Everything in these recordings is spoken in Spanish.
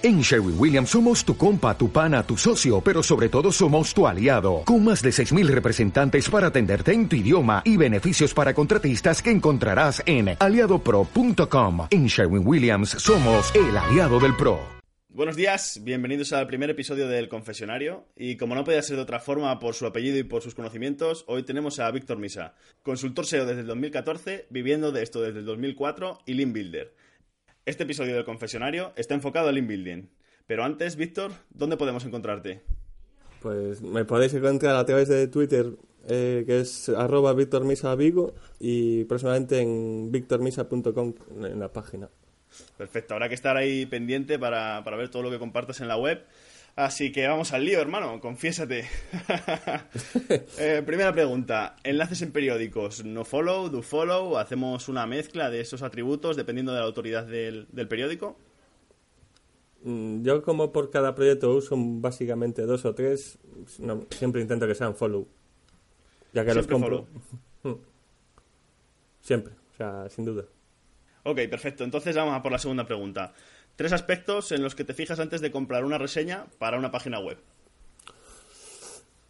En Sherwin Williams somos tu compa, tu pana, tu socio, pero sobre todo somos tu aliado, con más de 6.000 representantes para atenderte en tu idioma y beneficios para contratistas que encontrarás en aliadopro.com. En Sherwin Williams somos el aliado del PRO. Buenos días, bienvenidos al primer episodio del Confesionario. Y como no podía ser de otra forma por su apellido y por sus conocimientos, hoy tenemos a Víctor Misa, consultor SEO desde el 2014, viviendo de esto desde el 2004 y Lean Builder. Este episodio del confesionario está enfocado al inbuilding. Pero antes, Víctor, ¿dónde podemos encontrarte? Pues me podéis encontrar a través de Twitter, eh, que es arroba Vigo, y próximamente en victormisa.com en la página. Perfecto, habrá que estar ahí pendiente para, para ver todo lo que compartas en la web. Así que vamos al lío, hermano, confiésate. Eh, primera pregunta, enlaces en periódicos, no follow, do follow, hacemos una mezcla de esos atributos dependiendo de la autoridad del, periódico. Mm, yo como por cada proyecto uso básicamente dos o tres, siempre intento que sean follow, ya que los compro. siempre, o sea, sin duda. Ok, perfecto. Entonces vamos a por la segunda pregunta. Tres aspectos en los que te fijas antes de comprar una reseña para una página web.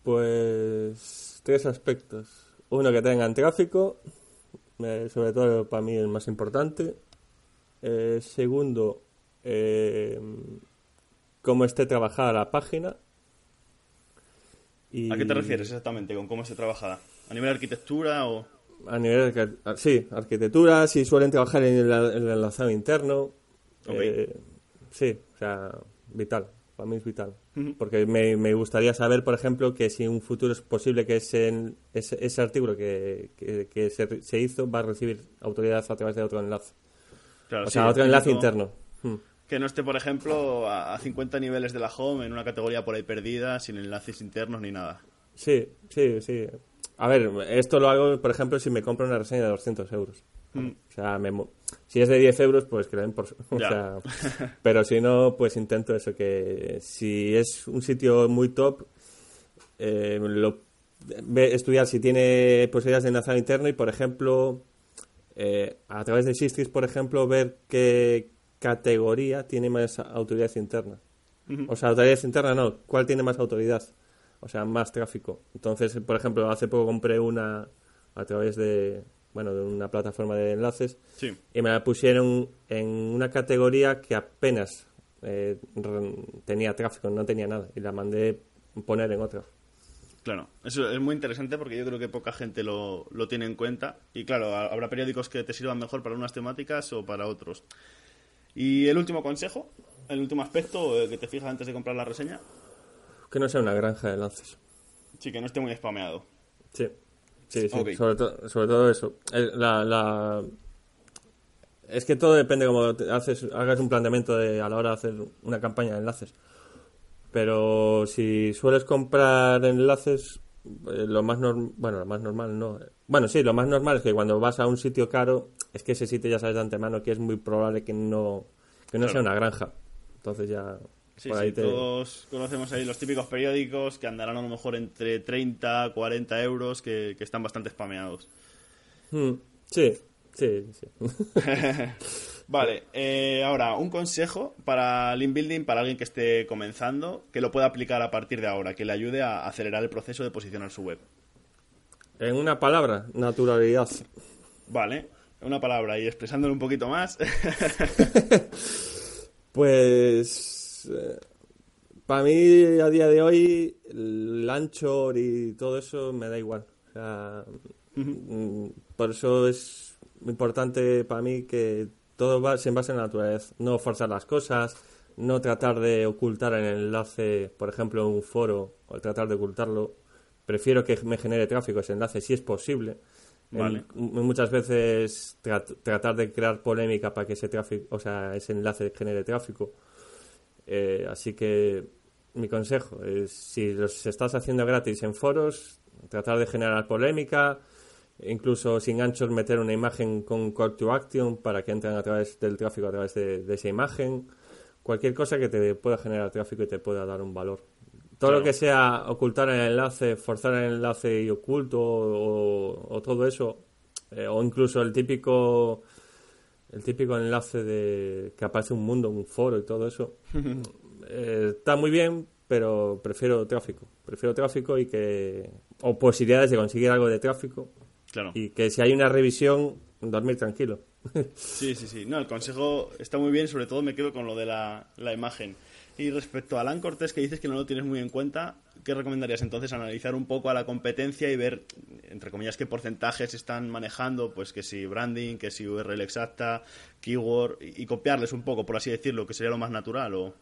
Pues tres aspectos. Uno que tengan tráfico, eh, sobre todo para mí el más importante. Eh, segundo, eh, cómo esté trabajada la página. ¿A qué te refieres exactamente con cómo esté trabajada? ¿A nivel de arquitectura o...? A nivel de, sí, arquitectura, si suelen trabajar en el, en el enlazado interno, eh, sí, o sea, vital. Para mí es vital. Porque me, me, gustaría saber, por ejemplo, que si en un futuro es posible que ese, ese, artículo que, que, se, hizo va a recibir autoridad a través de otro enlace. o sea, otro enlace interno. Que no esté, por ejemplo, a, 50 niveles de la home en una categoría por ahí perdida, sin enlaces internos ni nada. Sí, sí, sí. A ver, esto lo hago, por ejemplo, si me compro una reseña de 200 euros. O sea, si es de 10 euros, pues que por... O sea, pero si no, pues intento eso, que si es un sitio muy top, eh, lo, estudiar si tiene posibilidades de enlazado interno y, por ejemplo, eh, a través de Sistris, por ejemplo, ver qué categoría tiene más autoridad interna. O sea, autoridad interna no, ¿cuál tiene más autoridad? O sea, más tráfico. Entonces, por ejemplo, hace poco compré una a través de, bueno, de una plataforma de enlaces, y me la pusieron en una categoría que apenas eh, tenía tráfico, no tenía nada, y la mandé poner en otra. Claro, eso es muy interesante porque yo creo que poca gente lo, lo tiene en cuenta, y claro, habrá periódicos que te sirvan mejor para unas temáticas o para otros. Y el último consejo, el último aspecto eh, que te fijas antes de comprar la reseña. Que no sea una granja de enlaces. Sí, que no esté muy spameado. Sí. Sí, sí, sobre, sobre todo eso. La, la... Es que todo depende como haces, hagas un planteamiento de, a la hora de hacer una campaña de enlaces. Pero si sueles comprar enlaces, eh, lo más normal, bueno, lo más normal no. Bueno, sí, lo más normal es que cuando vas a un sitio caro, es que ese sitio ya sabes de antemano que es muy probable que no, que no sea una granja. Entonces ya Sí, sí, todos conocemos ahí los típicos periódicos que andarán a lo mejor entre 30, 40 euros, que, están bastante spameados. Hmm, sí, sí, sí. vale, eh, ahora, un consejo para Lean Building para alguien que esté comenzando, que lo pueda aplicar a partir de ahora, que le ayude a acelerar el proceso de posicionar su web. En una palabra, naturalidad. Vale, en una palabra y expresándolo un poquito más. pues eh, para mí, a día de hoy, el ancho y todo eso me da igual. Mm, por eso es importante para mí que todo va, se base en la naturaleza. No forzar las cosas, no tratar de ocultar el enlace, por ejemplo, en un foro, o tratar de ocultarlo. Prefiero que me genere tráfico ese enlace si es posible. muchas veces tratar de crear polémica para que ese tráfico, o sea, ese enlace genere tráfico eh, así que mi consejo es, si los estás haciendo gratis en foros, tratar de generar polémica, incluso sin anchos meter una imagen con call to action para que entren a través del tráfico, a través de, esa imagen, cualquier cosa que te pueda generar tráfico y te pueda dar un valor. Todo lo que sea ocultar el enlace, forzar el enlace y oculto o, todo eso, eh, o incluso el típico el típico enlace de que aparece un mundo, un foro y todo eso, eh, está muy bien, pero prefiero tráfico. Prefiero tráfico y que. o posibilidades de conseguir algo de tráfico. Claro. Y que si hay una revisión, dormir tranquilo. Sí, sí, sí. No, el consejo está muy bien, sobre todo me quedo con lo de la, la imagen. Y respecto a Alan Cortés, que dices que no lo tienes muy en cuenta, ¿qué recomendarías entonces? Analizar un poco a la competencia y ver, entre comillas, qué porcentajes están manejando, pues que si branding, que si URL exacta, keyword, y, y copiarles un poco, por así decirlo, que sería lo más natural o...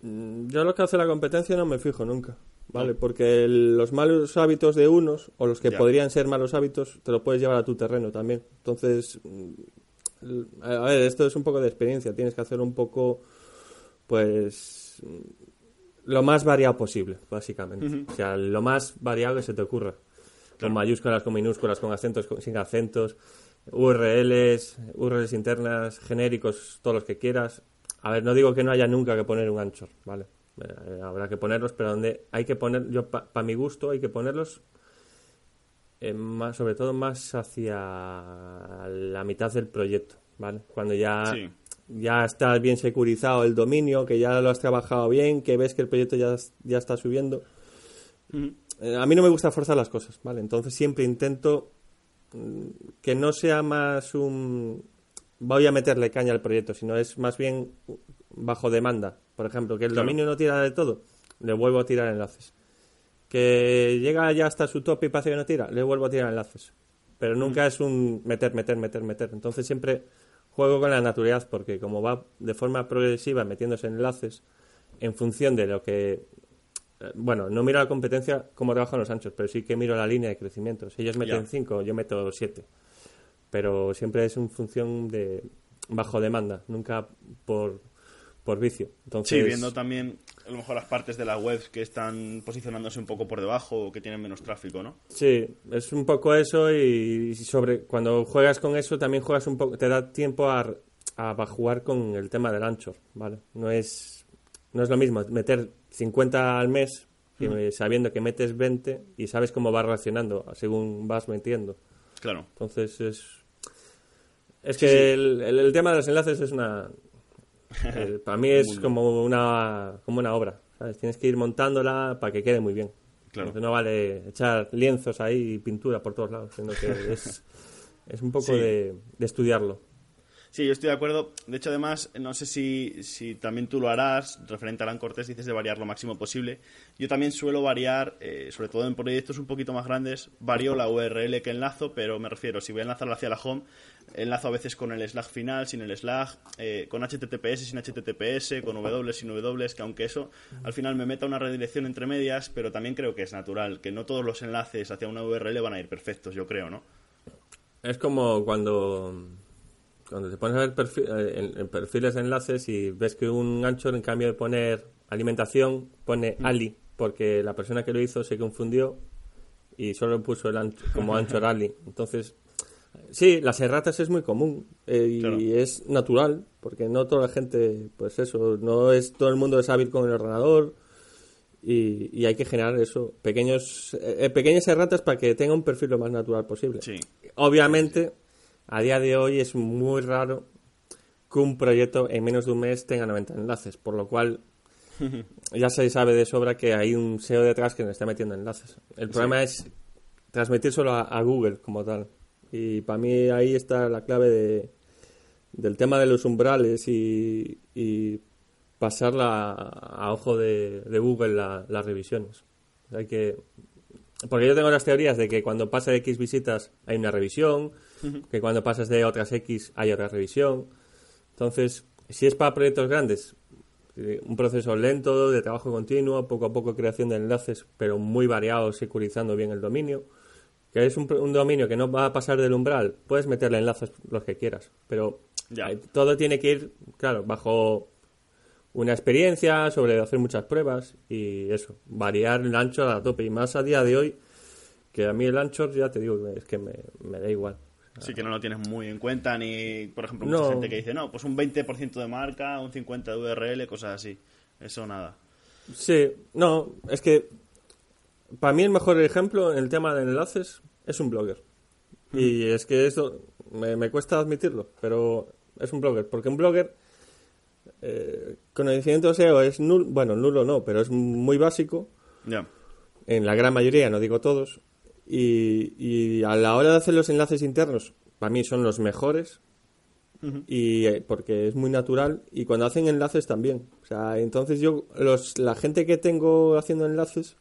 Mm, Yo lo que hace la competencia no me fijo nunca, ¿vale? Porque el- los malos hábitos de unos, o los que Ya. podrían ser malos hábitos, te lo puedes llevar a tu terreno también. Entonces, mm, a ver, esto es un poco de experiencia. Tienes que hacer un poco, pues, lo más variado posible, básicamente. O sea, lo más variado que se te ocurra. Con mayúsculas, con minúsculas, con acentos, con- sin acentos, URLs, URLs internas, genéricos, todos los que quieras. A ver, no digo que no haya nunca que poner un anchor, ¿vale? Eh, habrá que ponerlos, pero donde hay que poner, yo para mi gusto hay que ponerlos eh, más, sobre todo más hacia la mitad del proyecto, ¿vale? Cuando ya, Sí. ya está bien securizado el dominio, que ya lo has trabajado bien, que ves que el proyecto ya, ya está subiendo. Eh, a mí no me gusta forzar las cosas, ¿vale? Entonces siempre intento mm, que no sea más un voy a meterle caña al proyecto, sino es más bien bajo demanda. Por ejemplo, que el Claro. dominio no tira de todo, le vuelvo a tirar enlaces. Que llega ya hasta su tope y parece que no tira, le vuelvo a tirar enlaces. Pero nunca es un meter, meter, meter, meter. Entonces siempre juego con la naturalidad, porque como va de forma progresiva metiéndose enlaces en función de lo que eh, bueno, no miro la competencia como trabajan los anchos, pero sí que miro la línea de crecimiento. Si ellos meten Ya. 5, yo meto 7. Pero siempre es en función de bajo demanda, nunca por, por vicio. Entonces, Sí, viendo también a lo mejor las partes de la web que están posicionándose un poco por debajo o que tienen menos tráfico, ¿no? Sí, es un poco eso y sobre cuando juegas con eso también juegas un poco, te da tiempo a, a jugar con el tema del ancho, ¿vale? No es, no es lo mismo meter 50 al mes sabiendo que metes 20 y sabes cómo va reaccionando según vas metiendo. Claro. Entonces es. Es que El, el- el tema de los enlaces es una. eh, para mí es como una, como una obra. ¿sabes? Tienes que ir montándola para que quede muy bien. Claro. Entonces no vale echar lienzos ahí y pintura por todos lados, sino que es, es un poco Sí. de, de estudiarlo. Sí, yo estoy de acuerdo. De hecho, además, no sé si, si también tú lo harás, referente a Alan Cortés, dices de variar lo máximo posible. Yo también suelo variar, eh, sobre todo en proyectos un poquito más grandes, varío la URL que enlazo, pero me refiero, si voy a enlazarla hacia la home, enlazo a veces con el slash final, sin el slash, eh, con HTTPS, sin HTTPS, con W, sin W, que aunque eso al final me meta una redirección entre medias, pero también creo que es natural, que no todos los enlaces hacia una URL van a ir perfectos, yo creo, ¿no? Es como cuando, cuando te pones a ver perfi- eh, en, en perfiles de enlaces y ves que un ancho, en cambio de poner alimentación, pone Ali, porque la persona que lo hizo se confundió y solo puso el ancho, como ancho Ali. Entonces, sí, las erratas es muy común eh, y es natural, porque no toda la gente, pues eso, no es todo el mundo es hábil con el ordenador. Y, y hay que generar eso, pequeños, eh, pequeñas erratas para que tenga un perfil lo más natural posible. Sí. Obviamente, a día de hoy es muy raro que un proyecto en menos de un mes tenga 90 enlaces, por lo cual ya se sabe de sobra que hay un SEO detrás que le está metiendo enlaces. El problema es transmitírselo a, a Google como tal. Y para mí ahí está la clave de, del tema de los umbrales y, y pasarla a, a ojo de, de Google la- las revisiones. Hay que porque yo tengo las teorías de que cuando pasa de X visitas hay una revisión, que cuando pasas de otras X hay otra revisión. Entonces, si es para proyectos grandes, eh, un proceso lento, de trabajo continuo, poco a poco creación de enlaces, pero muy variado, securizando bien el dominio. Que es un, un dominio que no va a pasar del umbral, puedes meterle enlaces los que quieras, pero Ya. eh, todo tiene que ir, claro, bajo una experiencia sobre hacer muchas pruebas y eso, variar el ancho a tope. Y más a día de hoy, que a mí el ancho, ya te digo, es que me, me da igual. Sí que no lo tienes muy en cuenta, ni, por ejemplo, mucha No. gente que dice, no, pues un 20% de marca, un 50% de URL, cosas así. Eso nada. Sí, no, es que para mí el mejor ejemplo en el tema de enlaces es un blogger. Y es que eso me, me cuesta admitirlo, pero es un blogger, porque un blogger eh, conocimiento SEO es nulo, bueno, nulo no, pero es muy básico. Ya. En la gran mayoría, no digo todos. Y, y a la hora de hacer los enlaces internos, para mí son los mejores. Y eh, porque es muy natural. Y cuando hacen enlaces también. O sea, entonces yo, los, la gente que tengo haciendo enlaces,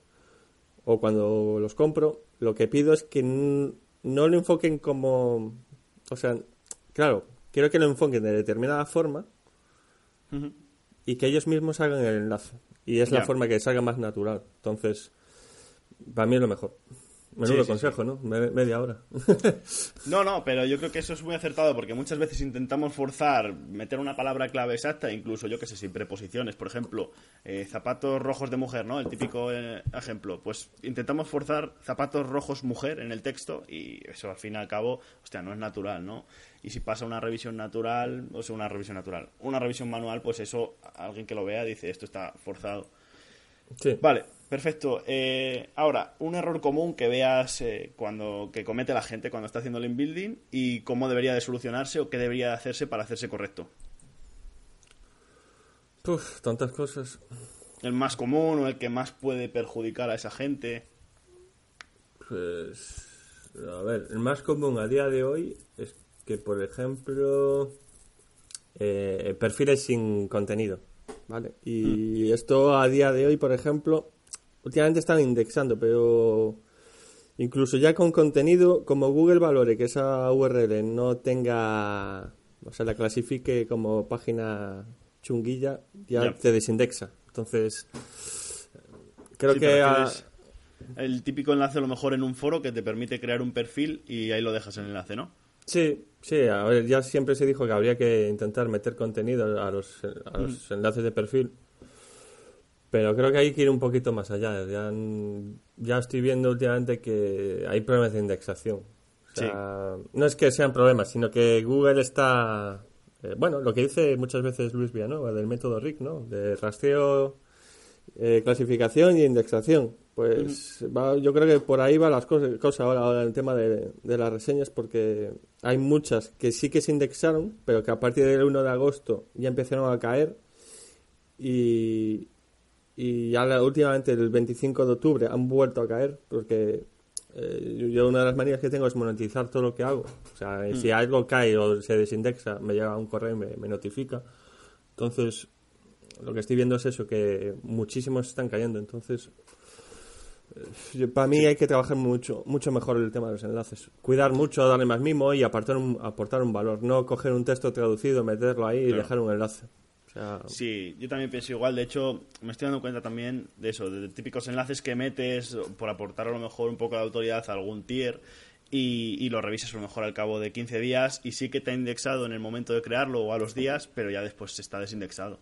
o cuando los compro, lo que pido es que no lo enfoquen como. O sea, claro, quiero que lo enfoquen de determinada forma Y que ellos mismos hagan el enlace. Y es la forma que salga más natural. Entonces, para mí es lo mejor. Menudo Sí, sí, consejo, ¿no? Me- media hora. No, no, pero yo creo que eso es muy acertado porque muchas veces intentamos forzar, meter una palabra clave exacta, incluso yo que sé, sin preposiciones. Por ejemplo, eh, zapatos rojos de mujer, ¿no? El típico eh, ejemplo. Pues intentamos forzar zapatos rojos mujer en el texto y eso al fin y al cabo, hostia, no es natural, ¿no? Y si pasa una revisión natural, o sea, una revisión natural, una revisión manual, pues eso, alguien que lo vea dice, esto está forzado. Sí. Vale, perfecto. Eh, ahora, un error común que veas eh, cuando que comete la gente cuando está haciendo el inbuilding y cómo debería de solucionarse o qué debería de hacerse para hacerse correcto. Uf, tantas cosas. El más común o el que más puede perjudicar a esa gente. Pues. A ver, el más común a día de hoy es que, por ejemplo, eh, perfiles sin contenido. ¿Vale? Y esto a día de hoy, por ejemplo, últimamente están indexando, pero incluso ya con contenido, como Google valore que esa URL no tenga. O sea, la clasifique como página chunguilla, ya te desindexa. Entonces. Creo Sí, que. a- el típico enlace a lo mejor en un foro que te permite crear un perfil y ahí lo dejas el enlace, ¿no? Sí, sí, a ver, ya siempre se dijo que habría que intentar meter contenido a los, a los enlaces de perfil, pero creo que hay que ir un poquito más allá. Ya, ya estoy viendo últimamente que hay problemas de indexación. O sea, No es que sean problemas, sino que Google está... eh, bueno, lo que dice muchas veces Luis Villanueva del método RIC, ¿no? De rastreo, eh, clasificación y indexación. Pues va- yo creo que por ahí va las cosas, cosas ahora, ahora en el tema de, de las reseñas, porque hay muchas que sí que se indexaron, pero que a partir del 1 de agosto ya empezaron a caer y, y ya la- últimamente el 25 de octubre han vuelto a caer, porque eh, yo- una de las manías que tengo es monetizar todo lo que hago. O sea, si algo cae o se desindexa, me llega un correo y me, me notifica. Entonces, lo que estoy viendo es eso, que muchísimos están cayendo. Entonces, para mí hay que trabajar mucho mucho mejor el tema de los enlaces. Cuidar mucho, darle más mimo y aportar un, aportar un valor. No coger un texto traducido, meterlo ahí y dejar un enlace. O sea, Sí, yo también pienso igual. De hecho, me estoy dando cuenta también de eso, de típicos enlaces que metes por aportar a lo mejor un poco de autoridad a algún tier y, y lo revisas a lo mejor al cabo de 15 días y sí que te ha indexado en el momento de crearlo o a los días, pero ya después está desindexado.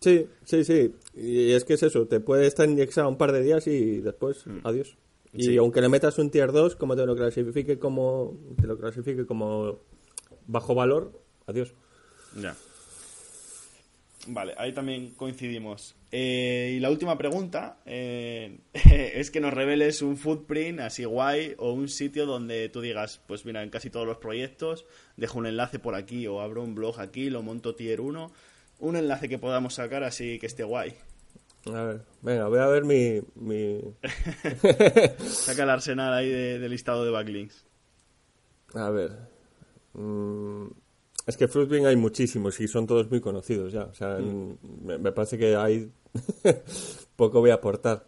Sí, sí, sí. Y es que es eso, te puede estar indexado un par de días y después, adiós. Y Mm. Sí. aunque le metas un tier 2, como te lo clasifique como te lo clasifique como bajo valor, adiós. Ya. Vale, ahí también coincidimos. Eh, y la última pregunta eh, es que nos reveles un footprint así guay o un sitio donde tú digas, pues mira, en casi todos los proyectos dejo un enlace por aquí o abro un blog aquí, lo monto tier 1, un enlace que podamos sacar así que esté guay. A ver, venga, voy a ver mi, mi... Saca el arsenal ahí de, de listado de backlinks. A ver. Mm, es que Fruitbing hay muchísimos y son todos muy conocidos ya. O sea, Mm. me, me parece que hay poco voy a aportar.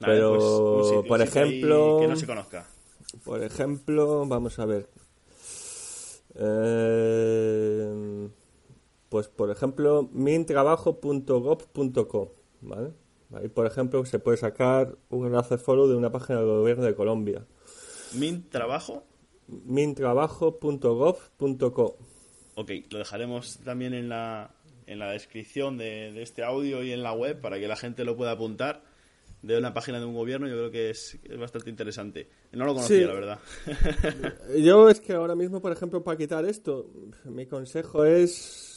Pero, pues, sitio- por ejemplo, Que no se conozca. por ejemplo, vamos a ver. Eh, pues, por ejemplo, mintrabajo.gov.co, ¿vale? Ahí, por ejemplo, se puede sacar un enlace follow de una página del gobierno de Colombia. Mint trabajo. mintrabajo.gov.co. Ok, lo dejaremos también en la, en la descripción de, de este audio y en la web para que la gente lo pueda apuntar. De una página de un gobierno, yo creo que es, es bastante interesante. No lo conocía, Sí. la verdad. Yo es que ahora mismo, por ejemplo, para quitar esto, mi consejo es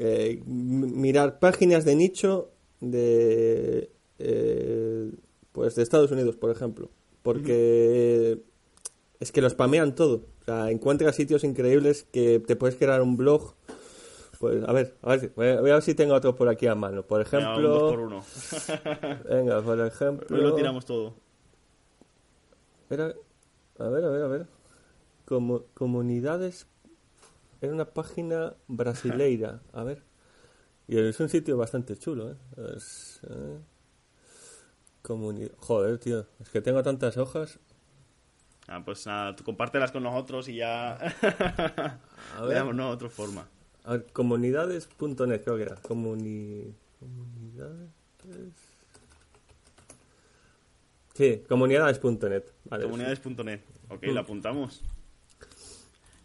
eh, mirar páginas de nicho de eh, pues de Estados Unidos, por ejemplo, porque es que lo spamean todo. O sea, encuentras sitios increíbles que te puedes crear un blog Pues a ver, a ver, voy a, voy a ver si tengo otro por aquí a mano. Por Venga, un ejemplo, dos por uno. venga, por ejemplo, Hoy lo tiramos todo. A ver, a ver, a ver. Como, comunidades. Era una página brasileira. A ver. Y es un sitio bastante chulo, ¿eh? Es, eh, comuni- Joder, tío. Es que tengo tantas hojas. Ah, pues nada, tú compártelas con nosotros y ya. A ver. Veamos, no, otra forma. A ver, comunidades.net creo que era. Comuni... Comunidades... Sí, comunidades.net. Vale, Comunidades.net. Ok, Mm. la apuntamos.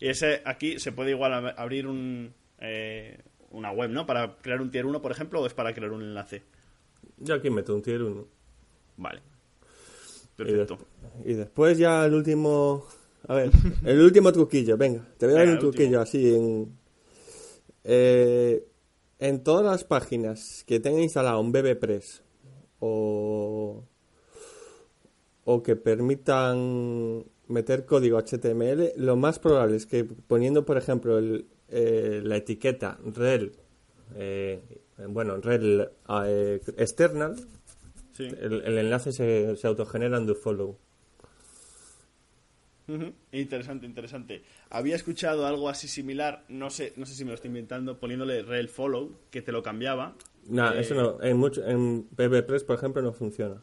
Y ese aquí se puede igual ab- abrir un, eh, una web, ¿no? Para crear un tier 1, por ejemplo, o es para crear un enlace. Yo aquí meto un tier 1. Vale. Y, Perfecto. y después ya el último... A ver, el último truquillo, venga. Te voy a dar un truquillo último. así en... eh, en todas las páginas que tenga instalado un BBPress o... o que permitan meter código HTML, lo más probable es que poniendo, por ejemplo, el, eh, la etiqueta rel, eh, bueno, rel eh, external, Sí. el, el enlace se, se autogenera en follow. Interesante, interesante. Había escuchado algo así similar, no sé, no sé si me lo estoy inventando, poniéndole rel follow, que te lo cambiaba, Nah, Eh, eso no. En, mucho, en BBPress, por ejemplo, no funciona.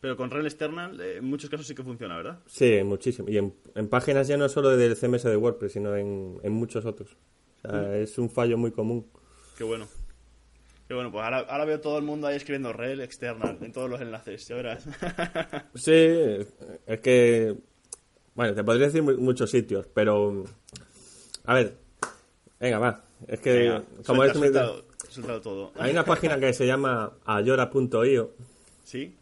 Pero con rel external eh, en muchos casos sí que funciona, ¿verdad? Sí, muchísimo. Y en, en páginas ya no solo del CMS de WordPress, sino en, en muchos otros. O sea, es un fallo muy común. Qué bueno. Qué bueno, pues ahora, ahora veo todo el mundo ahí escribiendo rel external en todos los enlaces, ya verás. Sí, es que. Bueno, te podría decir mu- muchos sitios, pero. A ver. Venga, va. Es que. Venga, como suelta, es suéltalo todo. Hay una página que se llama ayora.io ¿Sí?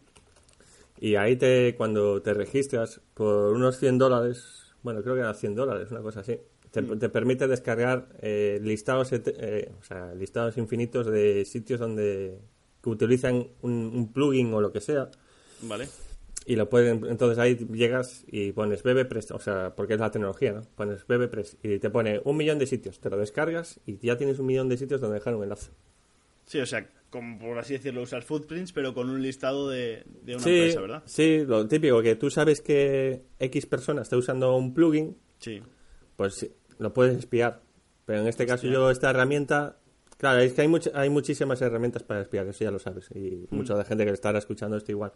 Y ahí te cuando te registras por unos 100 dólares, bueno, creo que eran 100 dólares, una cosa así, te, te permite descargar eh, listados, eh, o sea, listados infinitos de sitios donde que utilizan un, un plugin o lo que sea Vale. y lo pueden, entonces ahí llegas y pones BBPress, o sea, porque es la tecnología, ¿no? Pones BBPress y te pone un millón de sitios, te lo descargas y ya tienes un millón de sitios donde dejar un enlace. Sí, o sea, como por así decirlo, usar footprints, pero con un listado de, de una sí, empresa, ¿verdad? sí, lo típico, que tú sabes que X persona está usando un plugin, Sí. pues sí, lo puedes espiar. Pero en este caso yo esta herramienta, claro, es que hay, much- hay muchísimas herramientas para espiar, eso ya lo sabes, y Mm. mucha gente que estará escuchando esto igual.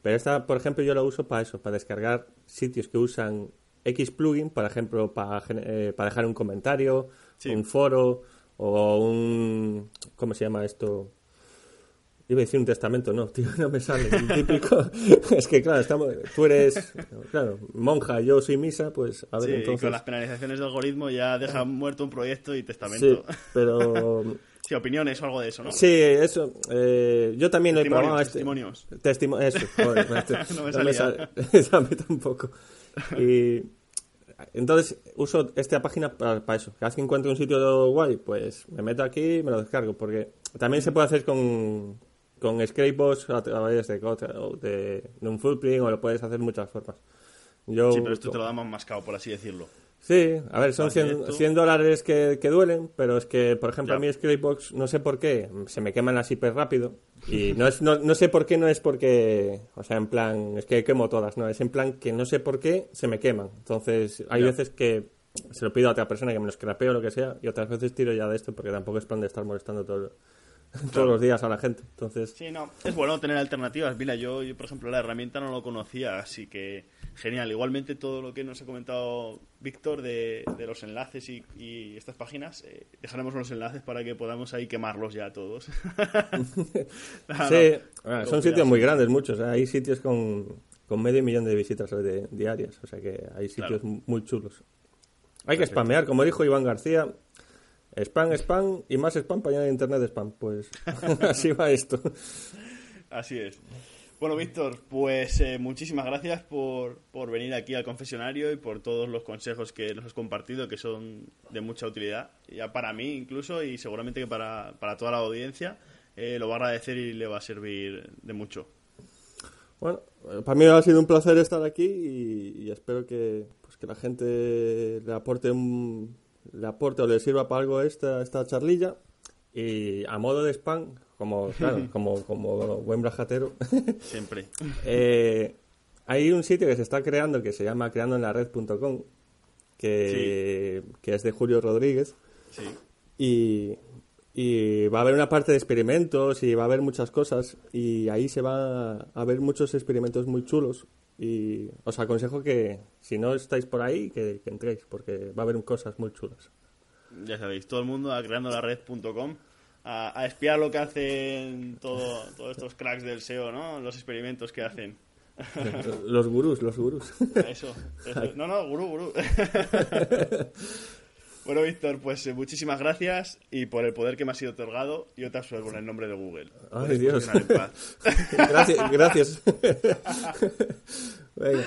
Pero esta, por ejemplo, yo la uso para eso, para descargar sitios que usan X plugin, por ejemplo, para, eh, para dejar un comentario, Sí. un foro o un... ¿Cómo se llama esto? Iba a decir un testamento, no, tío, no me sale. Un típico. es que, claro, estamos, tú eres, claro, monja, yo soy misa, pues a ver, Sí, y entonces. con las penalizaciones de algoritmo ya deja muerto un proyecto y testamento. Sí, pero. Sí, opiniones o algo de eso, ¿no? Sí, eso. eh, yo también lo he Testimonios, probado. Este, testimonios. Testimo- eso, joder, este- No me no me salía. sale. a mí tampoco. Y. Entonces, uso esta página para, para eso. Cada vez que encuentro un sitio guay, pues me meto aquí y me lo descargo. Porque también se puede hacer con, con Scrapebox a través de, de, de un footprint o lo puedes hacer de muchas formas. Yo, Sí, pero esto te lo damos mascado, por así decirlo. Sí, a ver, son Vale, 100, esto- 100 dólares que, que duelen, pero es que, por ejemplo, Ya. a mí Scrapebox, no sé por qué, se me queman las hiper rápido. Y no, es, no, no sé por qué, no es porque, o sea, en plan, es que quemo todas, no, es en plan que no sé por qué se me queman. Entonces, hay Ya. veces que se lo pido a otra persona que me lo scrapee o lo que sea, y otras veces tiro ya de esto porque tampoco es plan de estar molestando todo- todos los días a la gente. Entonces, Sí, no, es bueno tener alternativas. Mira, yo, yo, por ejemplo, la herramienta no lo conocía, así que genial. Igualmente todo lo que nos ha comentado Víctor de, de los enlaces y, y estas páginas, eh, dejaremos los enlaces para que podamos ahí quemarlos ya todos. Sí, no. Lo son sitios muy grandes, muchos. ¿eh? Hay sitios con, con medio millón de visitas de- diarias, o sea que hay sitios Claro. muy chulos. Hay que Perfecto. spamear, como dijo Iván García. Spam, spam y más spam para añadir internet de spam. Pues así va esto. Así es. Bueno, Víctor, pues eh, muchísimas gracias por, por venir aquí al confesionario y por todos los consejos que nos has compartido, que son de mucha utilidad, ya para mí incluso y seguramente que para, para toda la audiencia. Eh, lo va a agradecer y le va a servir de mucho. Bueno, eh, para mí ha sido un placer estar aquí y, y espero que, pues, que la gente le aporte un, le aporte o le sirva para algo esta, esta charlilla. Y a modo de spam, como, claro, como, como buen brajatero, Siempre. eh, hay un sitio que se está creando que se llama creandoenlared.com, que, que es de Julio Rodríguez. Sí. Y, y va a haber una parte de experimentos y va a haber muchas cosas y ahí se va a ver muchos experimentos muy chulos y os aconsejo que si no estáis por ahí que, que entréis porque va a haber cosas muy chulas. Ya sabéis, todo el mundo a creandolared.com a, a espiar lo que hacen todo, todos estos cracks del SEO, ¿no? Los experimentos que hacen. Los gurús, los gurús. Eso, eso. No, no, gurú, gurú. bueno, Víctor, pues eh, muchísimas gracias y por el poder que me ha sido otorgado, yo te absuelvo en el nombre de Google. Ay, Dios. gracias. gracias. Venga.